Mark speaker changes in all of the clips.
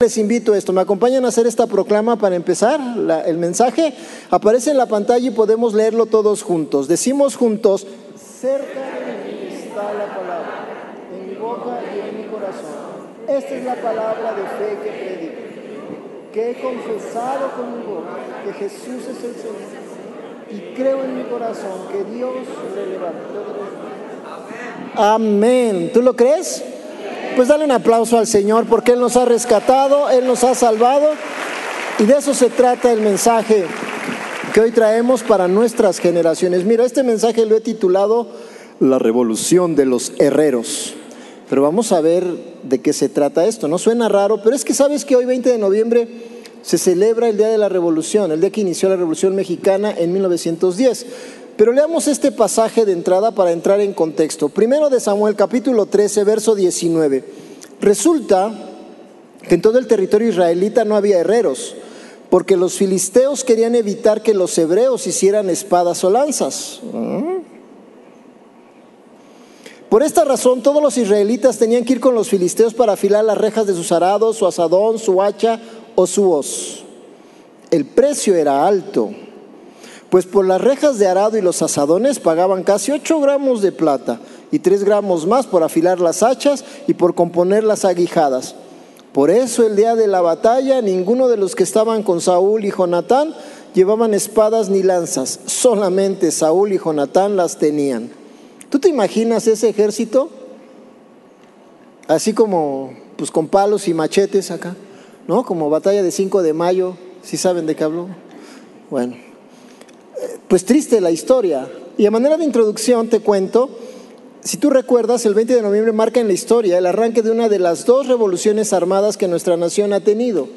Speaker 1: Les invito a esto, me acompañan a hacer esta proclama para empezar. el mensaje aparece en la pantalla y podemos leerlo todos juntos. Decimos juntos, cerca de mí está la palabra, en mi boca y en mi corazón. Esta es la palabra de fe que predico, que he confesado con mi boca que Jesús es el Señor y creo en mi corazón que Dios le levantó Amén. ¿Tú lo crees? Pues dale un aplauso al Señor porque Él nos ha rescatado, Él nos ha salvado y de eso se trata el mensaje que hoy traemos para nuestras generaciones. Mira, este mensaje lo he titulado La revolución de los herreros. Pero vamos a ver de qué se trata esto. No suena raro, pero es que sabes que hoy 20 de noviembre se celebra el Día de la Revolución, el día que inició la Revolución Mexicana en 1910. Pero leamos este pasaje de entrada para entrar en contexto. Primero de Samuel capítulo 13, verso 19. Resulta que en todo el territorio israelita no había herreros, porque los filisteos querían evitar que los hebreos hicieran espadas o lanzas. Por esta razón todos los israelitas tenían que ir con los filisteos para afilar las rejas de sus arados, su asadón, su hacha o su hoz. El precio era alto pues por las rejas de arado y los asadones pagaban casi 8 gramos de plata y 3 gramos más por afilar las hachas y por componer las aguijadas. Por eso el día de la batalla ninguno de los que estaban con Saúl y Jonatán llevaban espadas ni lanzas, solamente Saúl y Jonatán las tenían. ¿Tú te imaginas ese ejército? Así como pues con palos y machetes acá, ¿no? Como batalla de 5 de mayo, si saben de qué hablo? Bueno, pues triste la historia. Y a manera de introducción te cuento, si tú recuerdas, el 20 de noviembre marca en la historia el arranque de una de las dos revoluciones armadas que nuestra nación ha tenido.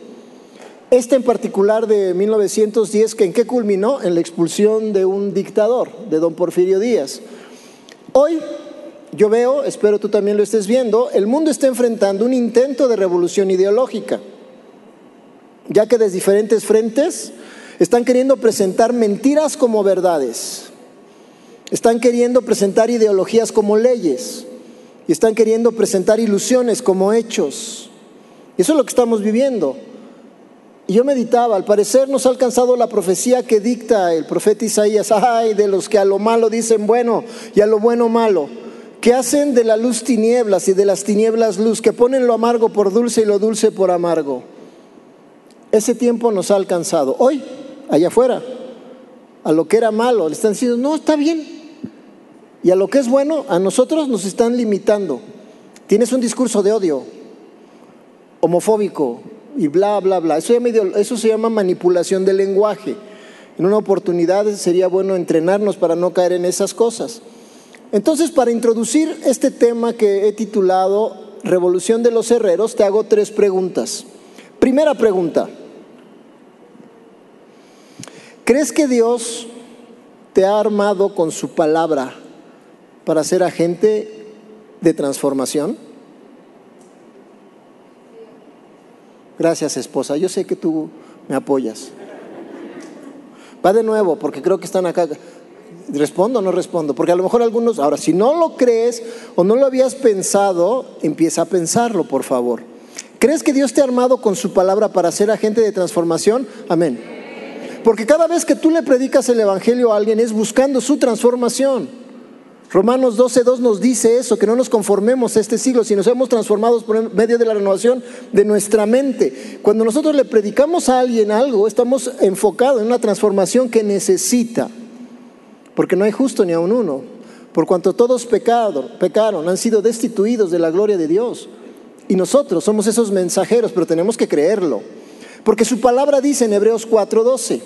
Speaker 1: Esta en particular de 1910, que en qué culminó? En la expulsión de un dictador, de don Porfirio Díaz. Hoy yo veo, espero tú también lo estés viendo, el mundo está enfrentando un intento de revolución ideológica, ya que desde diferentes frentes están queriendo presentar mentiras como verdades. Están queriendo presentar ideologías como leyes. Y están queriendo presentar ilusiones como hechos. Y eso es lo que estamos viviendo. Y yo meditaba, al parecer nos ha alcanzado la profecía que dicta el profeta Isaías, ay, de los que a lo malo dicen bueno y a lo bueno malo, que hacen de la luz tinieblas y de las tinieblas luz, que ponen lo amargo por dulce y lo dulce por amargo. Ese tiempo nos ha alcanzado. Hoy allá afuera. A lo que era malo, le están diciendo, no, está bien. Y a lo que es bueno, a nosotros nos están limitando. Tienes un discurso de odio, homofóbico y bla, bla, bla. Eso, se llama manipulación del lenguaje. En una oportunidad sería bueno entrenarnos para no caer en esas cosas. Entonces, para introducir este tema que he titulado Revolución de los Herreros, te hago tres preguntas. Primera pregunta. ¿Crees que Dios te ha armado con su palabra para ser agente de transformación? Gracias, esposa. Yo sé que tú me apoyas. Va de nuevo, porque creo que están acá. ¿Respondo o no respondo? Porque a lo mejor algunos, ahora, si no lo crees o no lo habías pensado, empieza a pensarlo, por favor. ¿Crees que Dios te ha armado con su palabra para ser agente de transformación? Amén. Porque cada vez que tú le predicas el Evangelio a alguien es buscando su transformación. Romanos 12.2 nos dice eso, que no nos conformemos a este siglo, sino seamos transformados por medio de la renovación de nuestra mente. Cuando nosotros le predicamos a alguien algo, estamos enfocados en una transformación que necesita, porque no hay justo ni a un uno, por cuanto todos pecaron, pecaron, han sido destituidos de la gloria de Dios. Y nosotros somos esos mensajeros, pero tenemos que creerlo. Porque su palabra dice en Hebreos 4:12,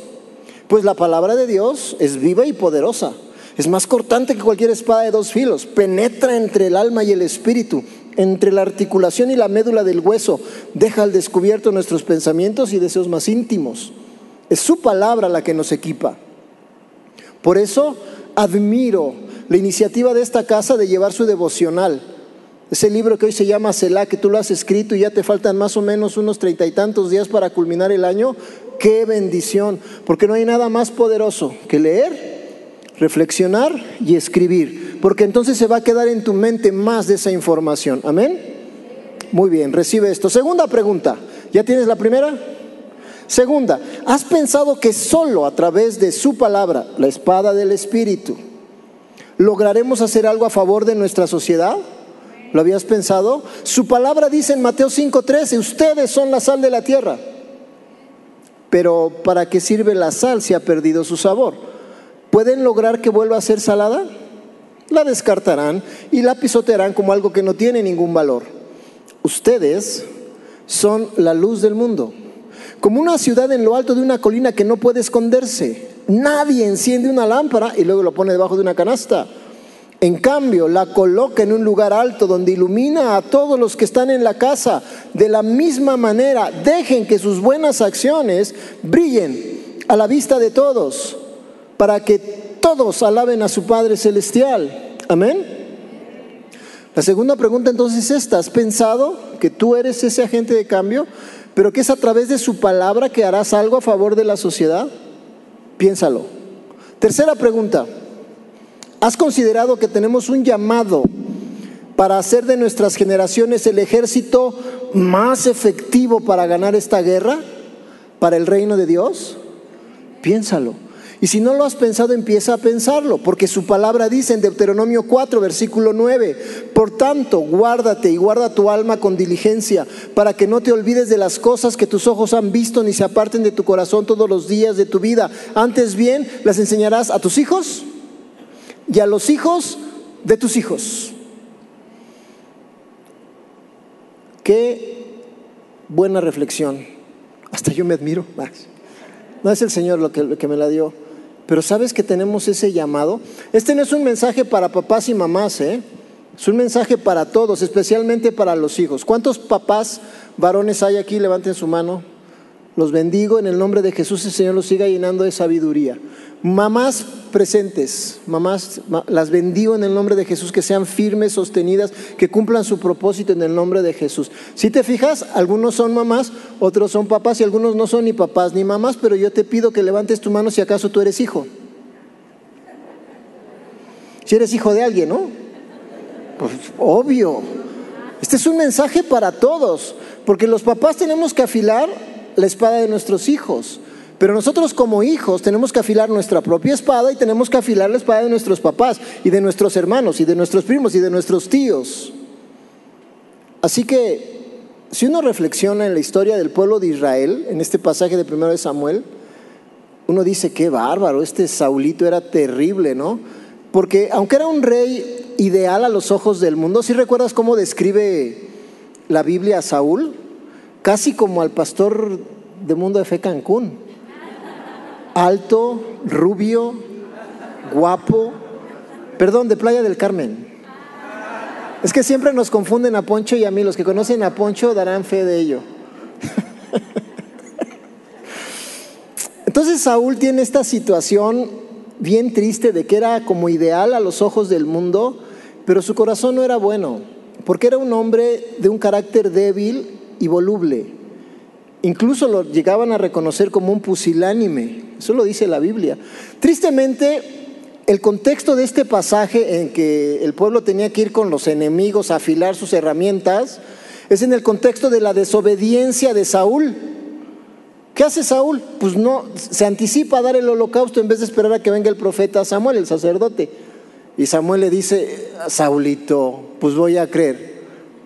Speaker 1: pues la palabra de Dios es viva y poderosa, es más cortante que cualquier espada de dos filos, penetra entre el alma y el espíritu, entre la articulación y la médula del hueso, deja al descubierto nuestros pensamientos y deseos más íntimos. Es su palabra la que nos equipa. Por eso admiro la iniciativa de esta casa de llevar su devocional ese libro que hoy se llama Selah, que tú lo has escrito y ya te faltan más o menos unos treinta y tantos días para culminar el año, qué bendición, porque no hay nada más poderoso que leer, reflexionar y escribir, porque entonces se va a quedar en tu mente más de esa información. Amén. Muy bien, recibe esto. Segunda pregunta, ¿Ya tienes la primera? Segunda, ¿has pensado que solo a través de su palabra, la espada del Espíritu, lograremos hacer algo a favor de nuestra sociedad? ¿Lo habías pensado? Su palabra dice en Mateo 5:13, ustedes son la sal de la tierra. Pero ¿para qué sirve la sal si ha perdido su sabor? ¿Pueden lograr que vuelva a ser salada? La descartarán y la pisotearán como algo que no tiene ningún valor. Ustedes son la luz del mundo como una ciudad en lo alto de una colina que no puede esconderse. Nadie enciende una lámpara y luego lo pone debajo de una canasta. En cambio, la coloca en un lugar alto donde ilumina a todos los que están en la casa. De la misma manera, dejen que sus buenas acciones brillen a la vista de todos, para que todos alaben a su Padre Celestial. Amén. La segunda pregunta entonces es esta, ¿has pensado que tú eres ese agente de cambio? pero que es a través de su palabra que harás algo a favor de la sociedad? Piénsalo. Tercera pregunta. ¿Has considerado que tenemos un llamado para hacer de nuestras generaciones el ejército más efectivo para ganar esta guerra? ¿Para el reino de Dios? Piénsalo. Y si no lo has pensado, empieza a pensarlo, porque su palabra dice en Deuteronomio 4, versículo 9, por tanto, guárdate y guarda tu alma con diligencia, para que no te olvides de las cosas que tus ojos han visto ni se aparten de tu corazón todos los días de tu vida. Antes bien, las enseñarás a tus hijos y a los hijos de tus hijos. Qué buena reflexión. Hasta yo me admiro. No es el Señor lo que, lo que me la dio. Pero ¿sabes que tenemos ese llamado? Este no es un mensaje para papás y mamás, ¿eh? Es un mensaje para todos, especialmente para los hijos. ¿Cuántos papás varones hay aquí? Levanten su mano. Los bendigo en el nombre de Jesús, el Señor los siga llenando de sabiduría. Mamás presentes, mamás, las bendigo en el nombre de Jesús, que sean firmes, sostenidas, que cumplan su propósito en el nombre de Jesús. Si te fijas, algunos son mamás, otros son papás y algunos no son ni papás ni mamás, pero yo te pido que levantes tu mano si acaso tú eres hijo. Si eres hijo de alguien, ¿no? Pues obvio. Este es un mensaje para todos, porque los papás tenemos que afilar la espada de nuestros hijos. Pero nosotros como hijos tenemos que afilar nuestra propia espada y tenemos que afilar la espada de nuestros papás y de nuestros hermanos y de nuestros primos y de nuestros tíos. Así que si uno reflexiona en la historia del pueblo de Israel, en este pasaje de primero de Samuel, uno dice, qué bárbaro, este Saulito era terrible, ¿no? Porque aunque era un rey ideal a los ojos del mundo, si recuerdas cómo describe la Biblia a Saúl? Casi como al pastor de Mundo de Fe Cancún alto, rubio, guapo, perdón, de Playa del Carmen. Es que siempre nos confunden a Poncho y a mí, los que conocen a Poncho darán fe de ello. Entonces Saúl tiene esta situación bien triste de que era como ideal a los ojos del mundo, pero su corazón no era bueno, porque era un hombre de un carácter débil y voluble. Incluso lo llegaban a reconocer como un pusilánime. Eso lo dice la Biblia. Tristemente, el contexto de este pasaje en que el pueblo tenía que ir con los enemigos a afilar sus herramientas es en el contexto de la desobediencia de Saúl. ¿Qué hace Saúl? Pues no, se anticipa a dar el holocausto en vez de esperar a que venga el profeta Samuel, el sacerdote. Y Samuel le dice, Saulito, pues voy a creer.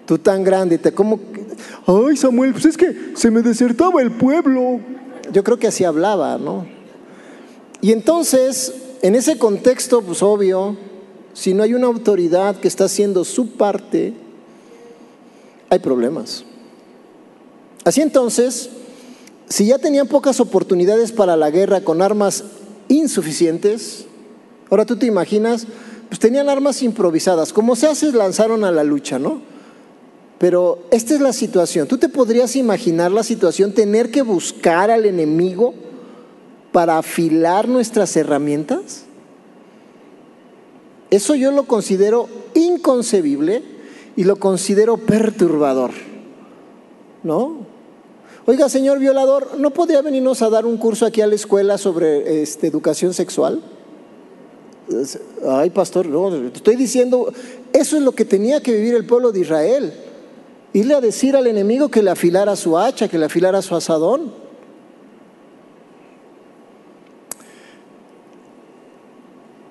Speaker 1: Tú tan grande, ¿cómo? Ay, Samuel, pues es que se me desertaba el pueblo. Yo creo que así hablaba, ¿no? Y entonces, en ese contexto, pues obvio, si no hay una autoridad que está haciendo su parte, hay problemas. Así entonces, si ya tenían pocas oportunidades para la guerra con armas insuficientes, ahora tú te imaginas, pues tenían armas improvisadas, como se hace, lanzaron a la lucha, ¿no? Pero esta es la situación. ¿Tú te podrías imaginar la situación, tener que buscar al enemigo? para afilar nuestras herramientas? Eso yo lo considero inconcebible y lo considero perturbador. ¿No? Oiga, señor violador, ¿no podría venirnos a dar un curso aquí a la escuela sobre este, educación sexual? Ay, pastor, no, estoy diciendo, eso es lo que tenía que vivir el pueblo de Israel. Irle a decir al enemigo que le afilara su hacha, que le afilara su asadón.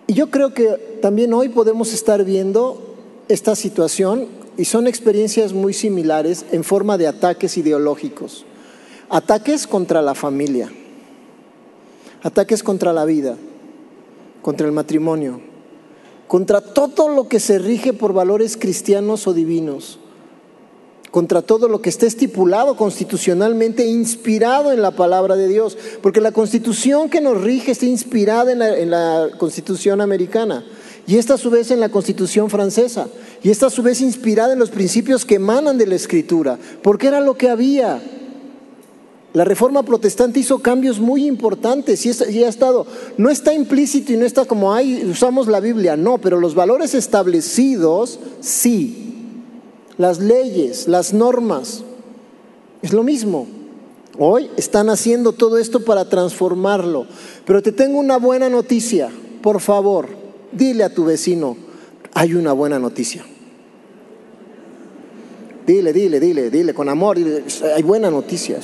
Speaker 1: Y yo creo que también hoy podemos estar viendo esta situación y son experiencias muy similares en forma de ataques ideológicos. Ataques contra la familia, ataques contra la vida, contra el matrimonio, contra todo lo que se rige por valores cristianos o divinos, contra todo lo que esté estipulado constitucionalmente, inspirado en la palabra de Dios, porque la constitución que nos rige está inspirada en la, constitución americana, y esta a su vez en la constitución francesa, y esta a su vez inspirada en los principios que emanan de la escritura, porque era lo que había. La reforma protestante hizo cambios muy importantes y, ha estado, no está implícito y no está como, ahí usamos la Biblia, no, pero los valores establecidos, sí. Las leyes, las normas, es lo mismo. Hoy están haciendo todo esto para transformarlo. Pero te tengo una buena noticia, por favor, dile a tu vecino, hay una buena noticia. Dile, dile, dile, dile, con amor, hay buena noticia.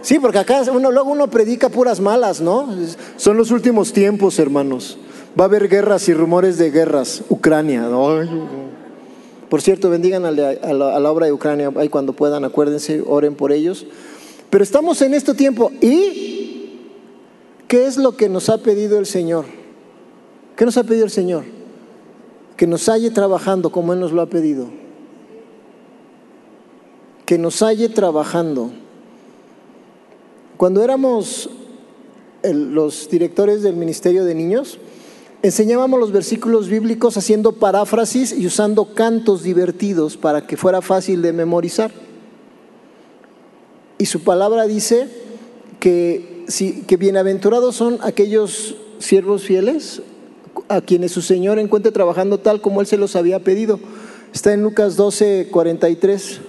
Speaker 1: sí, porque acá uno, luego uno predica puras malas, ¿no? Son los últimos tiempos, hermanos. Va a haber guerras y rumores de guerras. Ucrania. Por cierto, bendigan a la, obra de Ucrania ahí cuando puedan, acuérdense, oren por ellos. Pero estamos en este tiempo y ¿qué es lo que nos ha pedido el Señor? ¿Qué nos ha pedido el Señor? Que nos halle trabajando como Él nos lo ha pedido que nos halle trabajando. Cuando éramos los directores del Ministerio de Niños, enseñábamos los versículos bíblicos haciendo paráfrasis y usando cantos divertidos para que fuera fácil de memorizar. Y su palabra dice que, que bienaventurados son aquellos siervos fieles a quienes su Señor encuentre trabajando tal como Él se los había pedido. Está en Lucas 12, 43.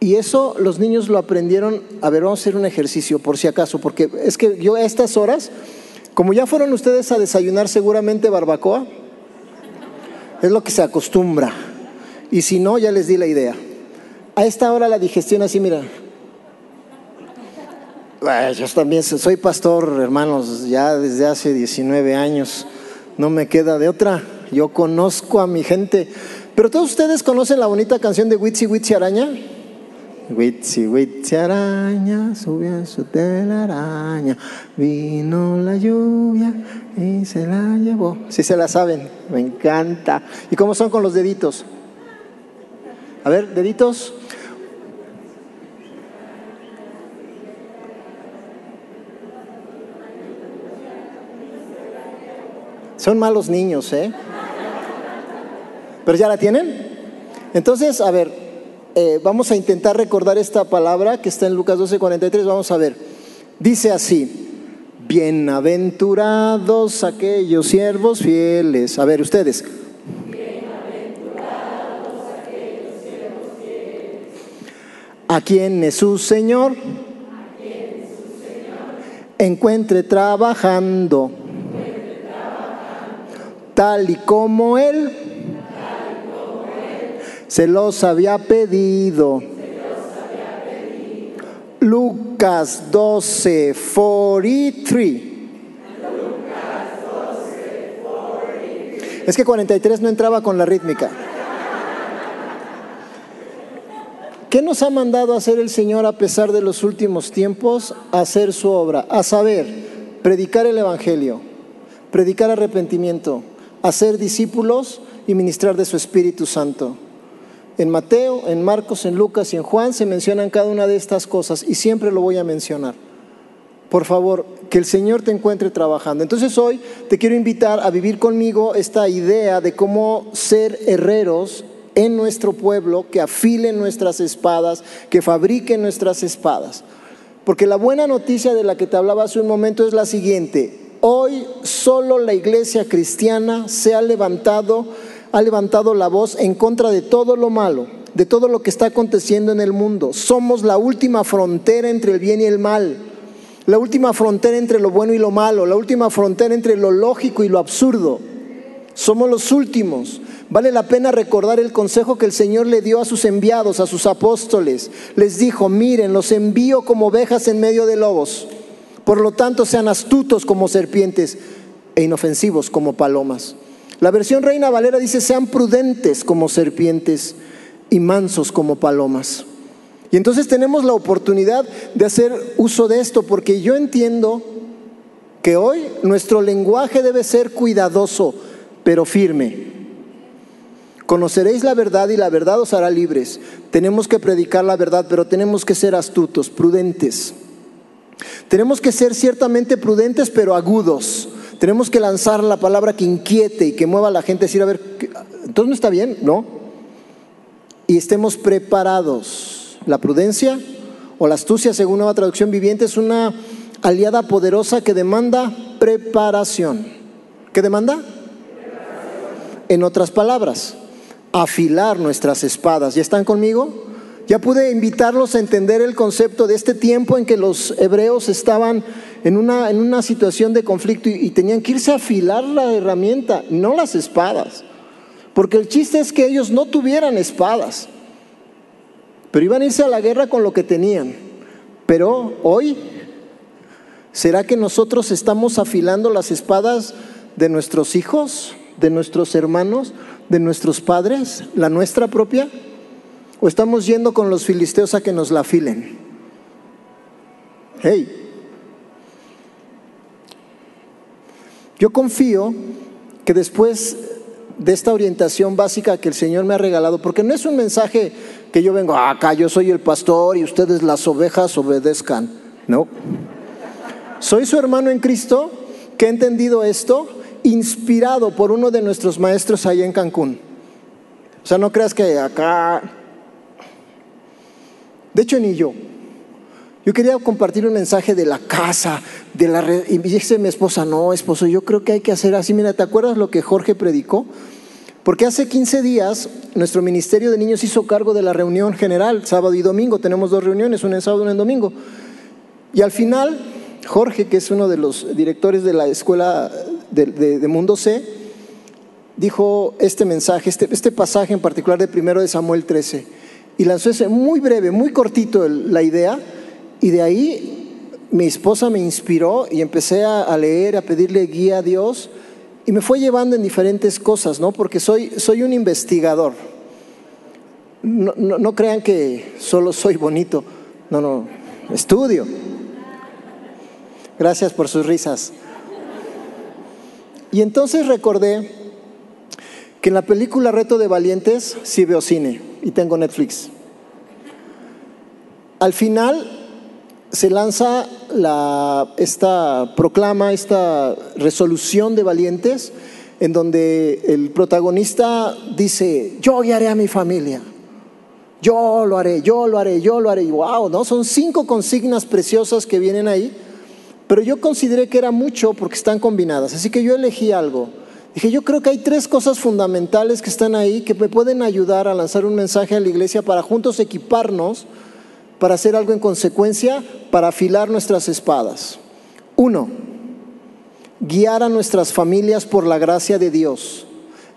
Speaker 1: Y eso los niños lo aprendieron, a ver, vamos a hacer un ejercicio por si acaso, porque es que yo a estas horas, como ya fueron ustedes a desayunar seguramente barbacoa, es lo que se acostumbra. Y si no, ya les di la idea. A esta hora la digestión así, mira. Yo también soy pastor, hermanos, ya desde hace 19 años. No me queda de otra. Yo conozco a mi gente. Pero todos ustedes conocen la bonita canción de Witsi Witsi Araña. Witsi, witsi araña, subió en su telaraña, vino la lluvia y se la llevó. Si se la saben, me encanta. ¿Y cómo son con los deditos? A ver, deditos. Son malos niños, ¿eh? ¿Pero ya la tienen? Entonces, a ver, eh, vamos a intentar recordar esta palabra que está en Lucas 12:43. Vamos a ver. Dice así: Bienaventurados aquellos siervos fieles. A ver, ustedes. Bienaventurados aquellos siervos fieles. A quienes su Señor, su Señor encuentre trabajando tal y como Él se los había pedido. Lucas 12, 43. Es que 43 no entraba con la rítmica. ¿Qué nos ha mandado a hacer el Señor a pesar de los últimos tiempos? Hacer su obra, a saber, predicar el Evangelio, predicar arrepentimiento, hacer discípulos y ministrar de su Espíritu Santo. En Mateo, en Marcos, en Lucas y en Juan se mencionan cada una de estas cosas y siempre lo voy a mencionar. Por favor, que el Señor te encuentre trabajando. Entonces hoy te quiero invitar a vivir conmigo esta idea de cómo ser herreros en nuestro pueblo, que afilen nuestras espadas, que fabriquen nuestras espadas. Porque la buena noticia de la que te hablaba hace un momento es la siguiente. Hoy solo la iglesia cristiana se ha levantado ha levantado la voz en contra de todo lo malo, de todo lo que está aconteciendo en el mundo. Somos la última frontera entre el bien y el mal, la última frontera entre lo bueno y lo malo, la última frontera entre lo lógico y lo absurdo. Somos los últimos. Vale la pena recordar el consejo que el Señor le dio a sus enviados, a sus apóstoles. Les dijo, miren, los envío como ovejas en medio de lobos. Por lo tanto, sean astutos como serpientes e inofensivos como palomas. La versión Reina Valera dice, sean prudentes como serpientes y mansos como palomas. Y entonces tenemos la oportunidad de hacer uso de esto, porque yo entiendo que hoy nuestro lenguaje debe ser cuidadoso, pero firme. Conoceréis la verdad y la verdad os hará libres. Tenemos que predicar la verdad, pero tenemos que ser astutos, prudentes. Tenemos que ser ciertamente prudentes, pero agudos. Tenemos que lanzar la palabra que inquiete y que mueva a la gente a decir, a ver, entonces no está bien, ¿no? Y estemos preparados. La prudencia o la astucia, según nueva traducción viviente, es una aliada poderosa que demanda preparación. ¿Qué demanda? En otras palabras, afilar nuestras espadas. ¿Ya están conmigo? Ya pude invitarlos a entender el concepto de este tiempo en que los hebreos estaban en una, en una situación de conflicto y, y, tenían que irse a afilar la herramienta, no las espadas. Porque el chiste es que ellos no tuvieran espadas, pero iban a irse a la guerra con lo que tenían. Pero hoy, ¿será que nosotros estamos afilando las espadas de nuestros hijos, de nuestros hermanos? de nuestros padres, la nuestra propia? ¿O estamos yendo con los filisteos a que nos la afilen? Hey, yo confío que después de esta orientación básica que el Señor me ha regalado, porque no es un mensaje que yo vengo, acá yo soy el pastor y ustedes las ovejas obedezcan, no. Soy su hermano en Cristo que ha entendido esto inspirado por uno de nuestros maestros allá en Cancún. O sea, no creas que acá... De hecho, ni yo. Yo quería compartir un mensaje de la casa, de la y dice mi esposa, no, esposo, yo creo que hay que hacer así. Mira, ¿te acuerdas lo que Jorge predicó? Porque hace 15 días nuestro Ministerio de Niños hizo cargo de la reunión general, sábado y domingo. Tenemos dos reuniones, una en sábado y una en domingo. Y al final, Jorge, que es uno de los directores de la escuela de, Mundo C, dijo este mensaje, este, este, pasaje en particular de primero de Samuel 13, y lanzó ese muy breve, muy cortito la idea, y de ahí mi esposa me inspiró y empecé a, leer, a pedirle guía a Dios, y me fue llevando en diferentes cosas, ¿no? Porque soy, soy un investigador. No, no crean que solo soy bonito, no, no, estudio. Gracias por sus risas. Y entonces recordé que en la película Reto de Valientes sí veo cine y tengo Netflix. Al final se lanza la, esta proclama, esta resolución de valientes, en donde el protagonista dice, yo guiaré a mi familia, yo lo haré, yo lo haré, yo lo haré. Y wow, ¿no? Son cinco consignas preciosas que vienen ahí pero yo consideré que era mucho porque están combinadas, así que yo elegí algo. Dije, yo creo que hay tres cosas fundamentales que están ahí que me pueden ayudar a lanzar un mensaje a la iglesia para juntos equiparnos para hacer algo en consecuencia, para afilar nuestras espadas. Uno, guiar a nuestras familias por la gracia de Dios,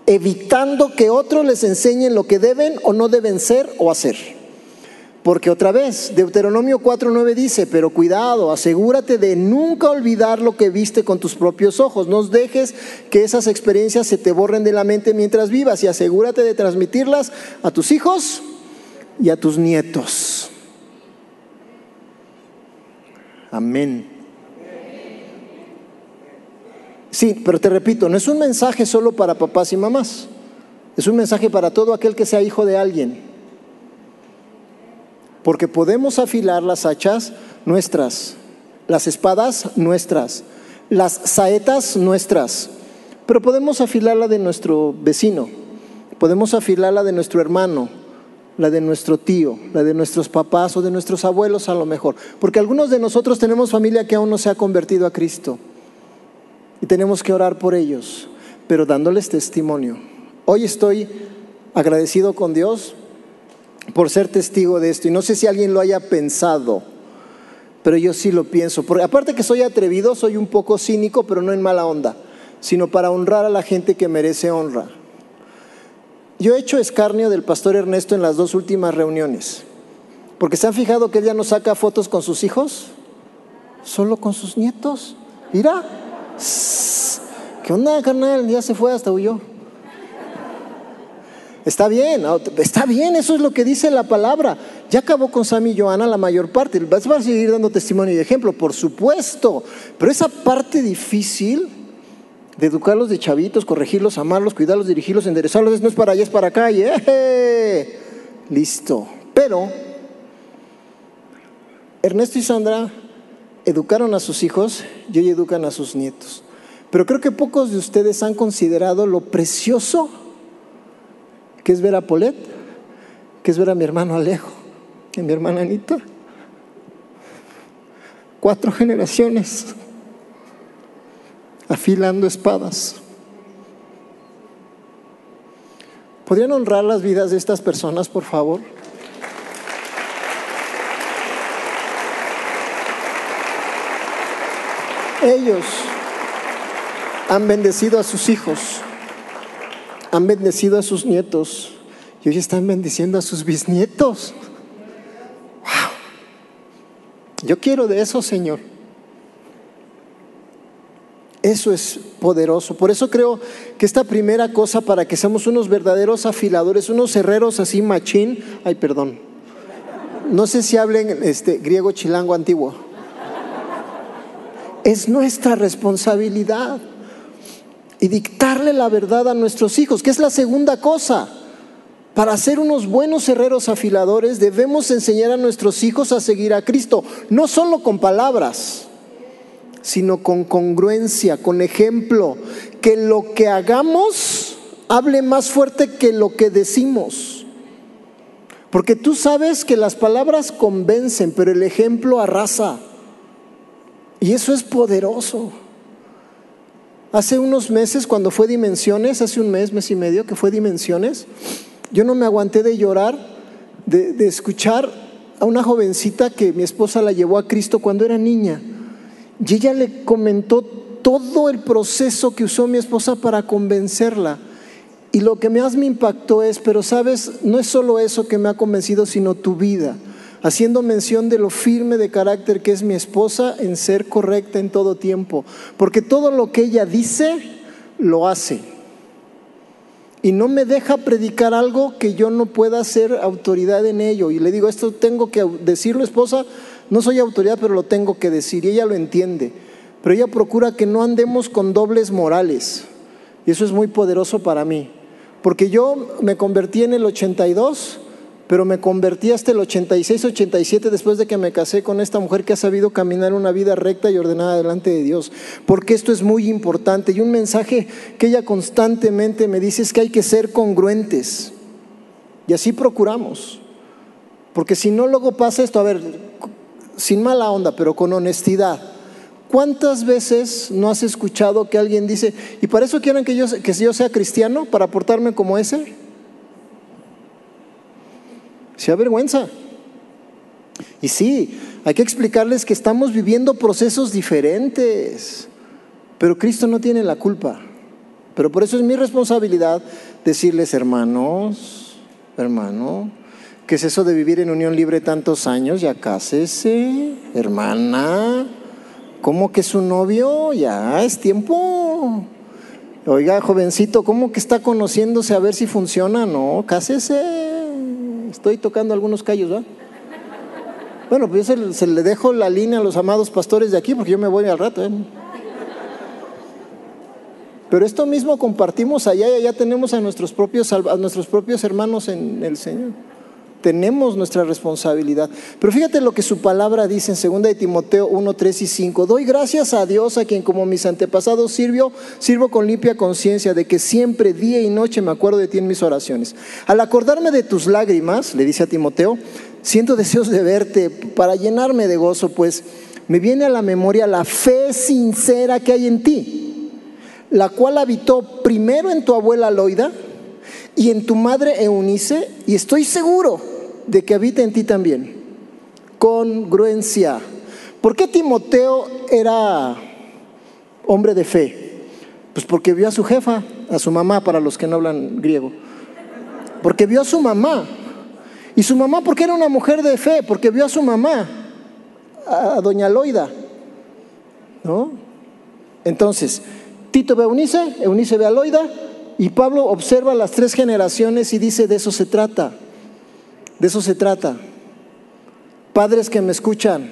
Speaker 1: evitando que otros les enseñen lo que deben o no deben ser o hacer. Porque otra vez, Deuteronomio 4.9 dice, pero cuidado, asegúrate de nunca olvidar lo que viste con tus propios ojos. No dejes que esas experiencias se te borren de la mente mientras vivas y asegúrate de transmitirlas a tus hijos y a tus nietos. Amén. Sí, pero te repito, no es un mensaje solo para papás y mamás. Es un mensaje para todo aquel que sea hijo de alguien porque podemos afilar las hachas nuestras, las espadas nuestras, las saetas nuestras, pero podemos afilar la de nuestro vecino, podemos afilar la de nuestro hermano, la de nuestro tío, la de nuestros papás o de nuestros abuelos a lo mejor, porque algunos de nosotros tenemos familia que aún no se ha convertido a Cristo y tenemos que orar por ellos, pero dándoles testimonio. Hoy estoy agradecido con Dios por ser testigo de esto. Y no sé si alguien lo haya pensado, pero yo sí lo pienso. Porque aparte que soy atrevido, soy un poco cínico, pero no en mala onda. sino para honrar a la gente que merece honra. Yo he hecho escarnio del pastor Ernesto en las dos últimas reuniones, porque se han fijado que él ya no saca fotos con sus hijos, solo con sus nietos. Mira, ¿qué onda, carnal? Ya se fue, hasta huyó. Está bien, está bien, eso es lo que dice la palabra. Ya acabó con Sammy y Joana la mayor parte. Vas a seguir dando testimonio y ejemplo, por supuesto. Pero esa parte difícil de educarlos de chavitos, corregirlos, amarlos, cuidarlos, dirigirlos, enderezarlos, no es para allá, es para acá. Y, ¡eh! Listo. Pero Ernesto y Sandra educaron a sus hijos y hoy educan a sus nietos. Pero creo que pocos de ustedes han considerado lo precioso que es ver a Polet, que es ver a mi hermano Alejo, y a mi hermana Anita. Cuatro generaciones afilando espadas. ¿Podrían honrar las vidas de estas personas, por favor? Ellos han bendecido a sus hijos han bendecido a sus nietos y hoy están bendiciendo a sus bisnietos. ¡Wow! Yo quiero de eso, Señor. Eso es poderoso. Por eso creo que esta primera cosa para que seamos unos verdaderos afiladores, unos herreros así machín, ay, perdón. No sé si hablen este griego chilango antiguo. Es nuestra responsabilidad y dictarle la verdad a nuestros hijos, que es la segunda cosa. Para ser unos buenos herreros afiladores debemos enseñar a nuestros hijos a seguir a Cristo, no solo con palabras, sino con congruencia, con ejemplo, que lo que hagamos hable más fuerte que lo que decimos. Porque tú sabes que las palabras convencen, pero el ejemplo arrasa. Y eso es poderoso. Hace unos meses, cuando fue Dimensiones, hace un mes, mes y medio que fue Dimensiones, yo no me aguanté de llorar, de, escuchar a una jovencita que mi esposa la llevó a Cristo cuando era niña. Y ella le comentó todo el proceso que usó mi esposa para convencerla. Y lo que más me impactó es, pero sabes, no es solo eso que me ha convencido, sino tu vida haciendo mención de lo firme de carácter que es mi esposa en ser correcta en todo tiempo, porque todo lo que ella dice, lo hace. Y no me deja predicar algo que yo no pueda ser autoridad en ello. Y le digo, esto tengo que decirlo, esposa, no soy autoridad, pero lo tengo que decir. Y ella lo entiende. Pero ella procura que no andemos con dobles morales. Y eso es muy poderoso para mí. Porque yo me convertí en el 82 pero me convertí hasta el 86, 87 después de que me casé con esta mujer que ha sabido caminar una vida recta y ordenada delante de Dios. Porque esto es muy importante. Y un mensaje que ella constantemente me dice es que hay que ser congruentes. Y así procuramos. Porque si no, luego pasa esto, a ver, sin mala onda, pero con honestidad. ¿Cuántas veces no has escuchado que alguien dice, y para eso quieren que yo, que yo sea cristiano, para portarme como ese? Se avergüenza. Y sí, hay que explicarles que estamos viviendo procesos diferentes, pero Cristo no tiene la culpa. Pero por eso es mi responsabilidad decirles, hermanos, hermano, ¿qué es eso de vivir en unión libre tantos años? Ya cásese, hermana. ¿Cómo que su novio? Ya es tiempo. Oiga, jovencito, ¿cómo que está conociéndose a ver si funciona? No, cásese. Estoy tocando algunos callos, ¿va? Bueno, pues yo se, le dejo la línea a los amados pastores de aquí porque yo me voy al rato. ¿eh? Pero esto mismo compartimos allá y allá tenemos a nuestros propios, a nuestros propios hermanos en el Señor. Tenemos nuestra responsabilidad. Pero fíjate lo que su palabra dice en 2 de Timoteo 1, 3 y 5. Doy gracias a Dios a quien como mis antepasados sirvió, sirvo con limpia conciencia de que siempre día y noche me acuerdo de ti en mis oraciones. Al acordarme de tus lágrimas, le dice a Timoteo, siento deseos de verte para llenarme de gozo, pues me viene a la memoria la fe sincera que hay en ti, la cual habitó primero en tu abuela Loida y en tu madre Eunice, y estoy seguro de que habita en ti también. Congruencia. ¿Por qué Timoteo era hombre de fe? Pues porque vio a su jefa, a su mamá, para los que no hablan griego. Porque vio a su mamá. Y su mamá porque era una mujer de fe, porque vio a su mamá, a, doña Loida. ¿No? Entonces, Tito ve a Eunice, Eunice ve a Loida, y Pablo observa las tres generaciones y dice, de eso se trata, de eso se trata. Padres que me escuchan,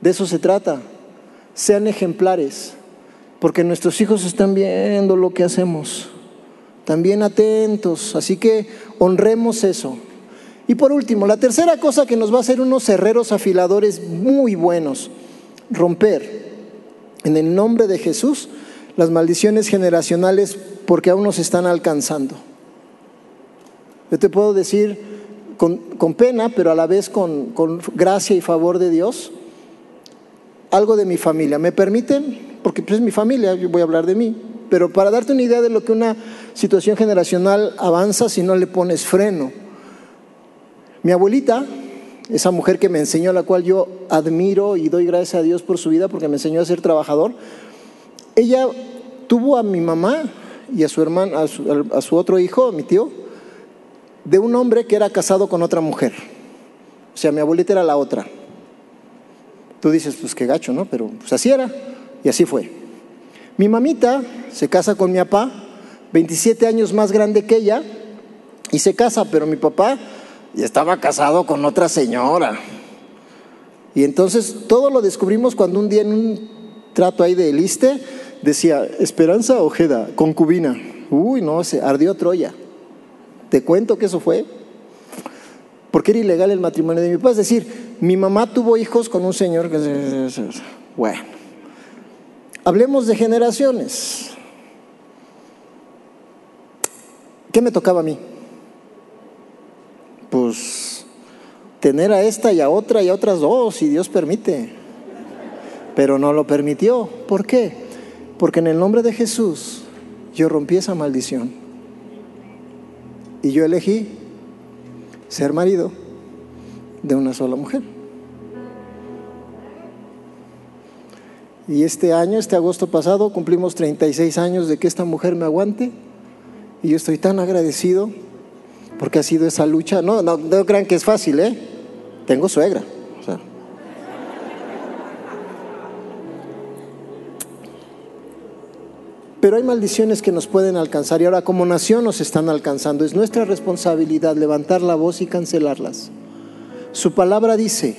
Speaker 1: de eso se trata. Sean ejemplares, porque nuestros hijos están viendo lo que hacemos, también atentos, así que honremos eso. Y por último, la tercera cosa que nos va a hacer unos herreros afiladores muy buenos, romper en el nombre de Jesús las maldiciones generacionales porque aún nos están alcanzando. Yo te puedo decir con, pena, pero a la vez con, gracia y favor de Dios, algo de mi familia. ¿Me permiten? Porque pues, es mi familia, yo voy a hablar de mí. Pero para darte una idea de lo que una situación generacional avanza si no le pones freno. Mi abuelita, esa mujer que me enseñó, la cual yo admiro y doy gracias a Dios por su vida porque me enseñó a ser trabajador, ella tuvo a mi mamá y a su hermano, a su, otro hijo, mi tío, de un hombre que era casado con otra mujer. O sea, mi abuelita era la otra. Tú dices, pues qué gacho, ¿no? Pero pues así era y así fue. Mi mamita se casa con mi papá, 27 años más grande que ella, y se casa, pero mi papá y estaba casado con otra señora. Y entonces todo lo descubrimos cuando un día en un trato ahí de liste decía, Esperanza Ojeda, concubina. Uy, no, se ardió Troya. Te cuento que eso fue. Porque era ilegal el matrimonio de mi papá. Es decir, mi mamá tuvo hijos con un señor que... Bueno, hablemos de generaciones. ¿Qué me tocaba a mí? pues tener a esta y a otra y a otras dos, si Dios permite. Pero no lo permitió. ¿Por qué? Porque en el nombre de Jesús yo rompí esa maldición. Y yo elegí ser marido de una sola mujer. Y este año, este agosto pasado, cumplimos 36 años de que esta mujer me aguante. Y yo estoy tan agradecido porque ha sido esa lucha. No, no, no crean que es fácil, ¿eh? Tengo suegra. Pero hay maldiciones que nos pueden alcanzar y ahora como nación nos están alcanzando. Es nuestra responsabilidad levantar la voz y cancelarlas. Su palabra dice,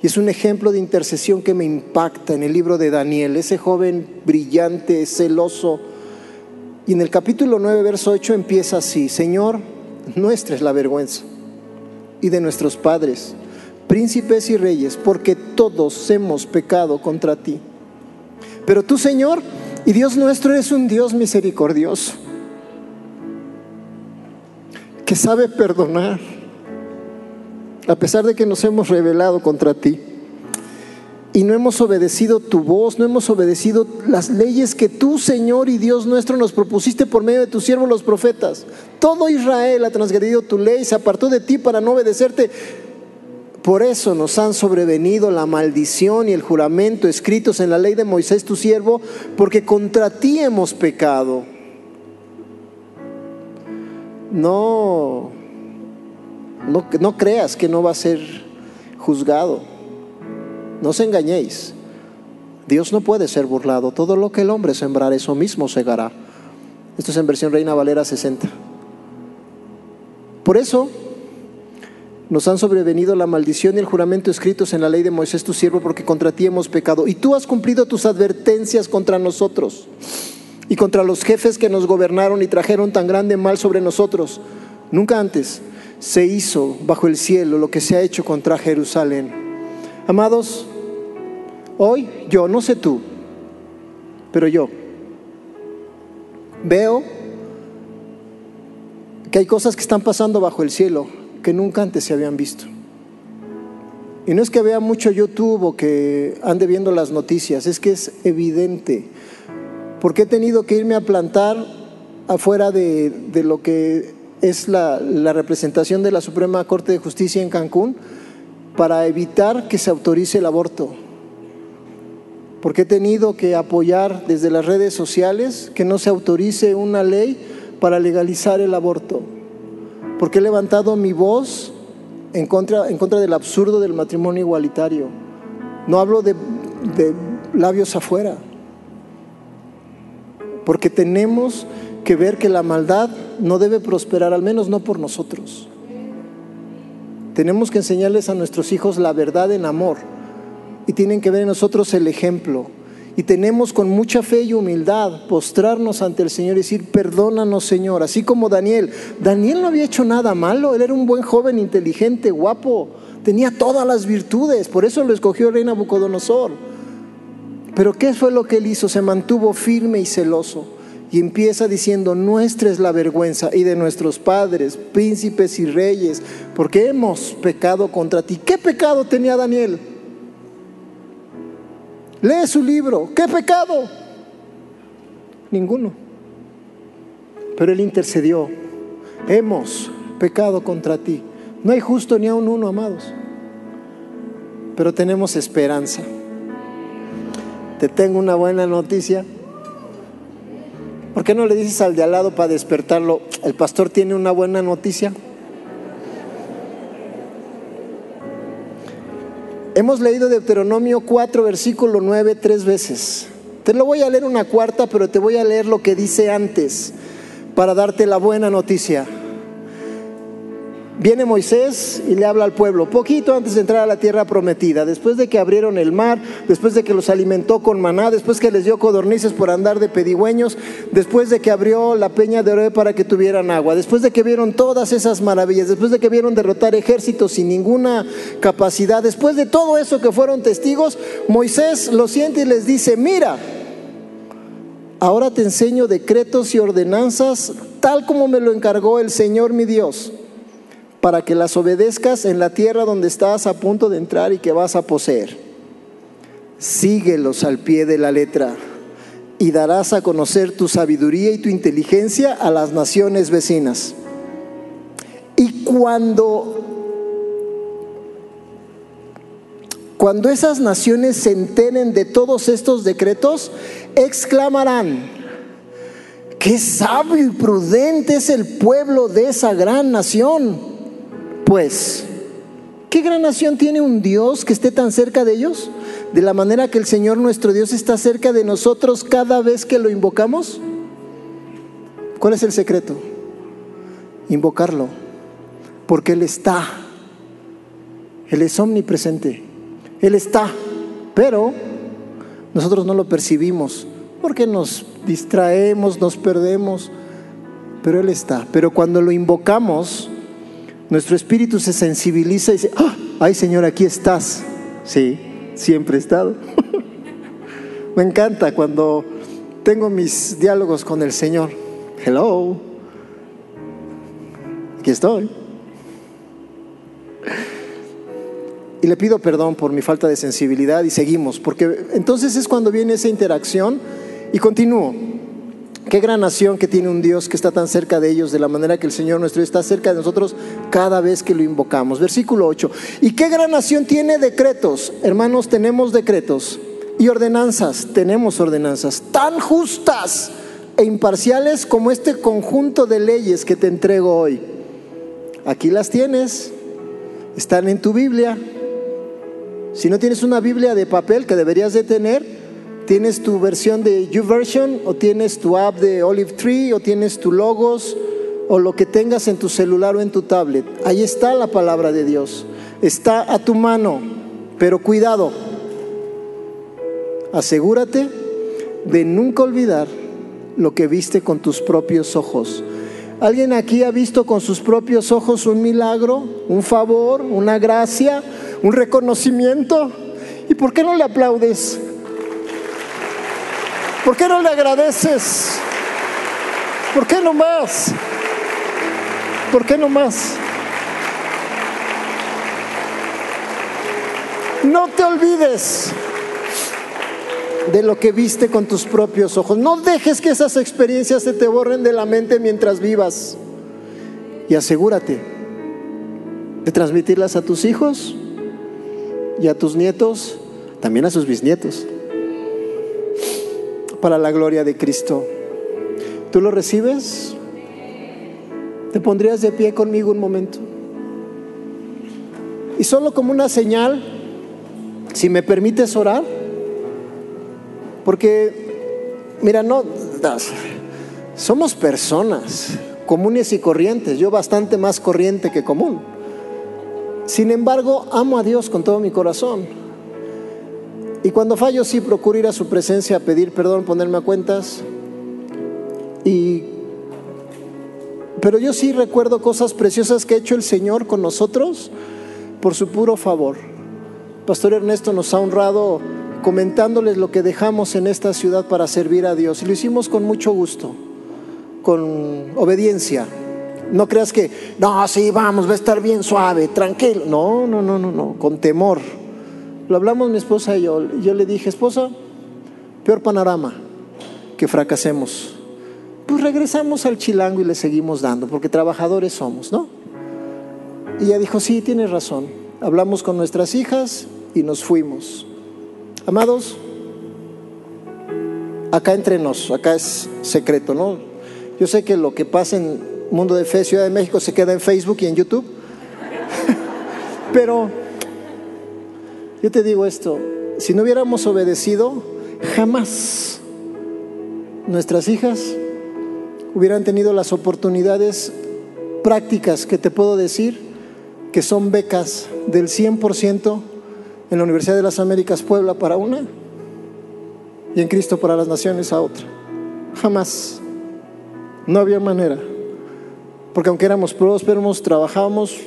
Speaker 1: y es un ejemplo de intercesión que me impacta en el libro de Daniel, ese joven brillante, celoso. Y en el capítulo 9, verso 8 empieza así, Señor, nuestra es la vergüenza y de nuestros padres, príncipes y reyes, porque todos hemos pecado contra ti. Pero tú, Señor, y Dios nuestro es un Dios misericordioso, que sabe perdonar, a pesar de que nos hemos rebelado contra ti y no hemos obedecido tu voz, no hemos obedecido las leyes que tú, Señor y Dios nuestro, nos propusiste por medio de tus siervos los profetas. Todo Israel ha transgredido tu ley, se apartó de ti para no obedecerte. Por eso nos han sobrevenido la maldición y el juramento escritos en la ley de Moisés tu siervo, porque contra ti hemos pecado. No, no, creas que no va a ser juzgado. No os engañéis. Dios no puede ser burlado. Todo lo que el hombre sembrar, eso mismo segará. Esto es en versión Reina Valera 60. Por eso nos han sobrevenido la maldición y el juramento escritos en la ley de Moisés tu siervo, porque contra ti hemos pecado. Y tú has cumplido tus advertencias contra nosotros y contra los jefes que nos gobernaron y trajeron tan grande mal sobre nosotros. Nunca antes se hizo bajo el cielo lo que se ha hecho contra Jerusalén. Amados, hoy yo, no sé tú, pero yo veo que hay cosas que están pasando bajo el cielo que nunca antes se habían visto. Y no es que vea mucho YouTube o que ande viendo las noticias, es que es evidente. Porque he tenido que irme a plantar afuera de, lo que es la, la representación de la Suprema Corte de Justicia en Cancún para evitar que se autorice el aborto. porque he tenido que apoyar desde las redes sociales que no se autorice una ley para legalizar el aborto, porque he levantado mi voz en contra, en contra del absurdo del matrimonio igualitario. No hablo de, de labios afuera, porque tenemos que ver que la maldad no debe prosperar, al menos no por nosotros. Tenemos que enseñarles a nuestros hijos la verdad en amor y tienen que ver en nosotros el ejemplo. Y tenemos con mucha fe y humildad postrarnos ante el Señor y decir, perdónanos Señor, así como Daniel. Daniel no había hecho nada malo, él era un buen joven, inteligente, guapo, tenía todas las virtudes, por eso lo escogió el rey Nabucodonosor. Pero ¿qué fue lo que él hizo? Se mantuvo firme y celoso. Y empieza diciendo, nuestra es la vergüenza y de nuestros padres, príncipes y reyes, porque hemos pecado contra ti. ¿Qué pecado tenía Daniel? Lee su libro. ¿Qué pecado? Ninguno. Pero Él intercedió. Hemos pecado contra ti. No hay justo ni a un uno, amados. Pero tenemos esperanza. Te tengo una buena noticia. ¿Por qué no le dices al de al lado para despertarlo? El pastor tiene una buena noticia. Hemos leído Deuteronomio 4, versículo 9, tres veces. Te lo voy a leer una cuarta, pero te voy a leer lo que dice antes para darte la buena noticia. Viene Moisés y le habla al pueblo, poquito antes de entrar a la tierra prometida, después de que abrieron el mar, después de que los alimentó con maná, después que les dio codornices por andar de pedigüeños, después de que abrió la peña de Oro para que tuvieran agua, después de que vieron todas esas maravillas, después de que vieron derrotar ejércitos sin ninguna capacidad, después de todo eso que fueron testigos, Moisés lo siente y les dice, mira, ahora te enseño decretos y ordenanzas tal como me lo encargó el Señor mi Dios para que las obedezcas en la tierra donde estás a punto de entrar y que vas a poseer. Síguelos al pie de la letra y darás a conocer tu sabiduría y tu inteligencia a las naciones vecinas. Y cuando cuando esas naciones se enteren de todos estos decretos, exclamarán: Qué sabio y prudente es el pueblo de esa gran nación pues, ¿qué gran nación tiene un Dios que esté tan cerca de ellos? De la manera que el Señor nuestro Dios está cerca de nosotros cada vez que lo invocamos. ¿Cuál es el secreto? Invocarlo, porque Él está. Él es omnipresente. Él está, pero nosotros no lo percibimos porque nos distraemos, nos perdemos, pero Él está. Pero cuando lo invocamos, nuestro espíritu se sensibiliza y dice, ¡Ah! ay Señor, aquí estás. Sí, siempre he estado. Me encanta cuando tengo mis diálogos con el Señor. Hello, aquí estoy. Y le pido perdón por mi falta de sensibilidad y seguimos, porque entonces es cuando viene esa interacción y continúo. Qué gran nación que tiene un Dios que está tan cerca de ellos, de la manera que el Señor nuestro está cerca de nosotros cada vez que lo invocamos. Versículo 8. ¿Y qué gran nación tiene decretos? Hermanos, tenemos decretos. Y ordenanzas, tenemos ordenanzas tan justas e imparciales como este conjunto de leyes que te entrego hoy. Aquí las tienes, están en tu Biblia. Si no tienes una Biblia de papel que deberías de tener, ¿Tienes tu versión de YouVersion o tienes tu app de Olive Tree o tienes tu logos o lo que tengas en tu celular o en tu tablet? Ahí está la palabra de Dios. Está a tu mano, pero cuidado. Asegúrate de nunca olvidar lo que viste con tus propios ojos. ¿Alguien aquí ha visto con sus propios ojos un milagro, un favor, una gracia, un reconocimiento? ¿Y por qué no le aplaudes? ¿Por qué no le agradeces? ¿Por qué no más? ¿Por qué no más? No te olvides de lo que viste con tus propios ojos. No dejes que esas experiencias se te borren de la mente mientras vivas. Y asegúrate de transmitirlas a tus hijos y a tus nietos, también a sus bisnietos. Para la gloria de Cristo. ¿Tú lo recibes? ¿Te pondrías de pie conmigo un momento? Y solo como una señal, si me permites orar, porque, mira, no, somos personas comunes y corrientes, yo bastante más corriente que común. Sin embargo, amo a Dios con todo mi corazón. Y cuando fallo, sí procuro ir a su presencia a pedir perdón, ponerme a cuentas. Y, pero yo sí recuerdo cosas preciosas que ha hecho el Señor con nosotros por su puro favor. Pastor Ernesto nos ha honrado comentándoles lo que dejamos en esta ciudad para servir a Dios. Y lo hicimos con mucho gusto, con obediencia. No creas que, no, sí, vamos, va a estar bien suave, tranquilo. No, no, no, no, no, con temor. Lo hablamos mi esposa y yo. Yo le dije, esposa, peor panorama, que fracasemos. Pues regresamos al chilango y le seguimos dando, porque trabajadores somos, ¿no? Y ella dijo, sí, tienes razón. Hablamos con nuestras hijas y nos fuimos. Amados, acá entre nos, acá es secreto, ¿no? Yo sé que lo que pasa en Mundo de Fe, Ciudad de México, se queda en Facebook y en YouTube. Pero yo te digo esto, si no hubiéramos obedecido, jamás nuestras hijas hubieran tenido las oportunidades prácticas que te puedo decir, que son becas del 100% en la Universidad de las Américas Puebla para una y en Cristo para las Naciones a otra. Jamás. No había manera. Porque aunque éramos prósperos, trabajábamos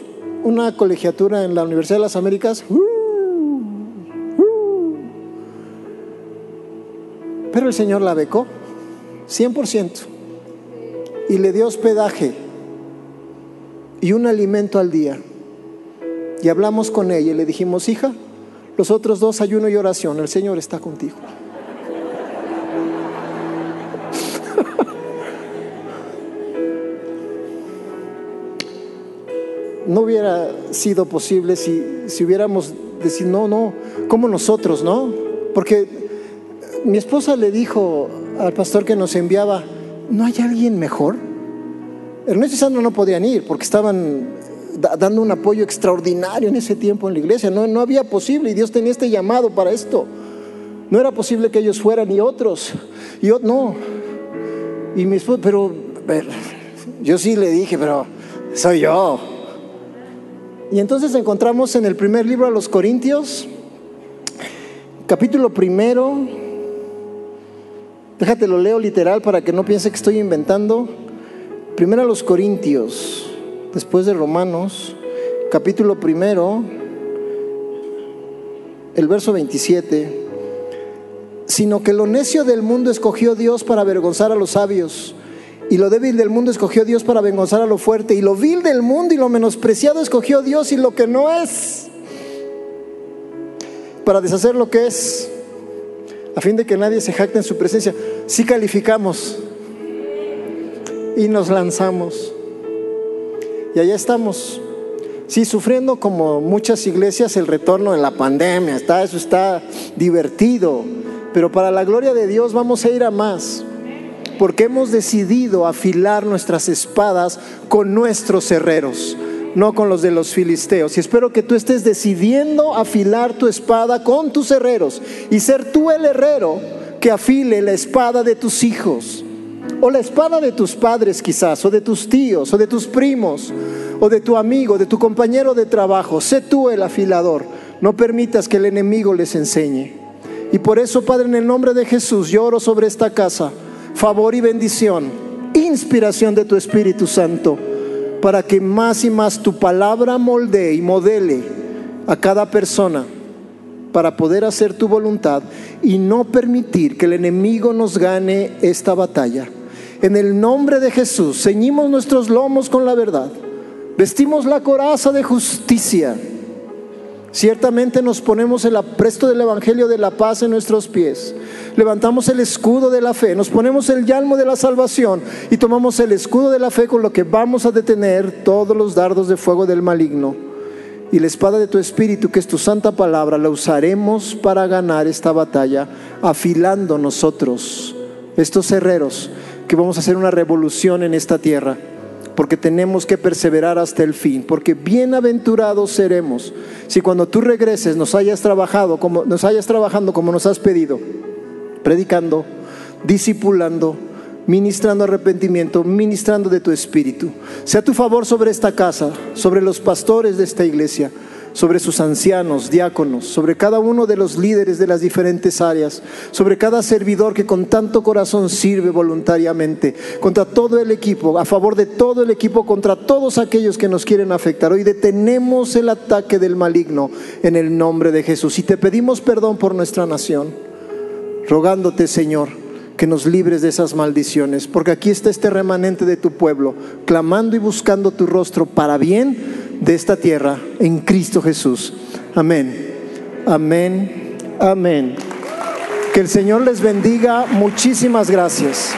Speaker 1: una colegiatura en la Universidad de las Américas. Uh, Pero el Señor la becó, 100%. Y le dio hospedaje y un alimento al día. Y hablamos con ella y le dijimos, hija, los otros dos, ayuno y oración. El Señor está contigo. no hubiera sido posible si, si hubiéramos decir, no, no, como nosotros, ¿no? Porque mi esposa le dijo al pastor que nos enviaba, ¿no hay alguien mejor? Ernesto y Sandra no podían ir porque estaban dando un apoyo extraordinario en ese tiempo en la iglesia. No, no había posible y Dios tenía este llamado para esto. No era posible que ellos fueran y otros. Y yo, no. Y mi esposa, pero, pero yo sí le dije, pero soy yo. Y entonces encontramos en el primer libro a los Corintios, capítulo primero, déjate lo leo literal para que no piense que estoy inventando. Primero a los Corintios, después de Romanos, capítulo primero, el verso 27, sino que lo necio del mundo escogió Dios para avergonzar a los sabios y lo débil del mundo escogió Dios para avergonzar a lo fuerte. Y lo vil del mundo y lo menospreciado escogió Dios y lo que no es. Para deshacer lo que es. A fin de que nadie se jacte en su presencia. Si calificamos. Y nos lanzamos. Y allá estamos. Sí, sufriendo como muchas iglesias el retorno de la pandemia. Está, eso está divertido. Pero para la gloria de Dios vamos a ir a más porque hemos decidido afilar nuestras espadas con nuestros herreros, no con los de los filisteos. Y espero que tú estés decidiendo afilar tu espada con tus herreros y ser tú el herrero que afile la espada de tus hijos, o la espada de tus padres quizás, o de tus tíos, o de tus primos, o de tu amigo, de tu compañero de trabajo. Sé tú el afilador. No permitas que el enemigo les enseñe. Y por eso, Padre, en el nombre de Jesús, lloro sobre esta casa favor y bendición, inspiración de tu Espíritu Santo, para que más y más tu palabra moldee y modele a cada persona para poder hacer tu voluntad y no permitir que el enemigo nos gane esta batalla. En el nombre de Jesús, ceñimos nuestros lomos con la verdad, vestimos la coraza de justicia Ciertamente nos ponemos el apresto del Evangelio de la paz en nuestros pies. Levantamos el escudo de la fe, nos ponemos el yalmo de la salvación y tomamos el escudo de la fe con lo que vamos a detener todos los dardos de fuego del maligno. Y la espada de tu espíritu, que es tu santa palabra, la usaremos para ganar esta batalla, afilando nosotros estos herreros, que vamos a hacer una revolución en esta tierra, porque tenemos que perseverar hasta el fin, porque bienaventurados seremos si cuando tú regreses nos hayas trabajado como nos hayas trabajando como nos has pedido, predicando, discipulando, ministrando arrepentimiento, ministrando de tu espíritu. Sea tu favor sobre esta casa, sobre los pastores de esta iglesia, sobre sus ancianos, diáconos, sobre cada uno de los líderes de las diferentes áreas, sobre cada servidor que con tanto corazón sirve voluntariamente, contra todo el equipo, a favor de todo el equipo, contra todos aquellos que nos quieren afectar. Hoy detenemos el ataque del maligno en el nombre de Jesús y te pedimos perdón por nuestra nación, rogándote, Señor, que nos libres de esas maldiciones, porque aquí está este remanente de tu pueblo, clamando y buscando tu rostro para bien de esta tierra, en Cristo Jesús. Amén, amén, amén. Que el Señor les bendiga. Muchísimas gracias.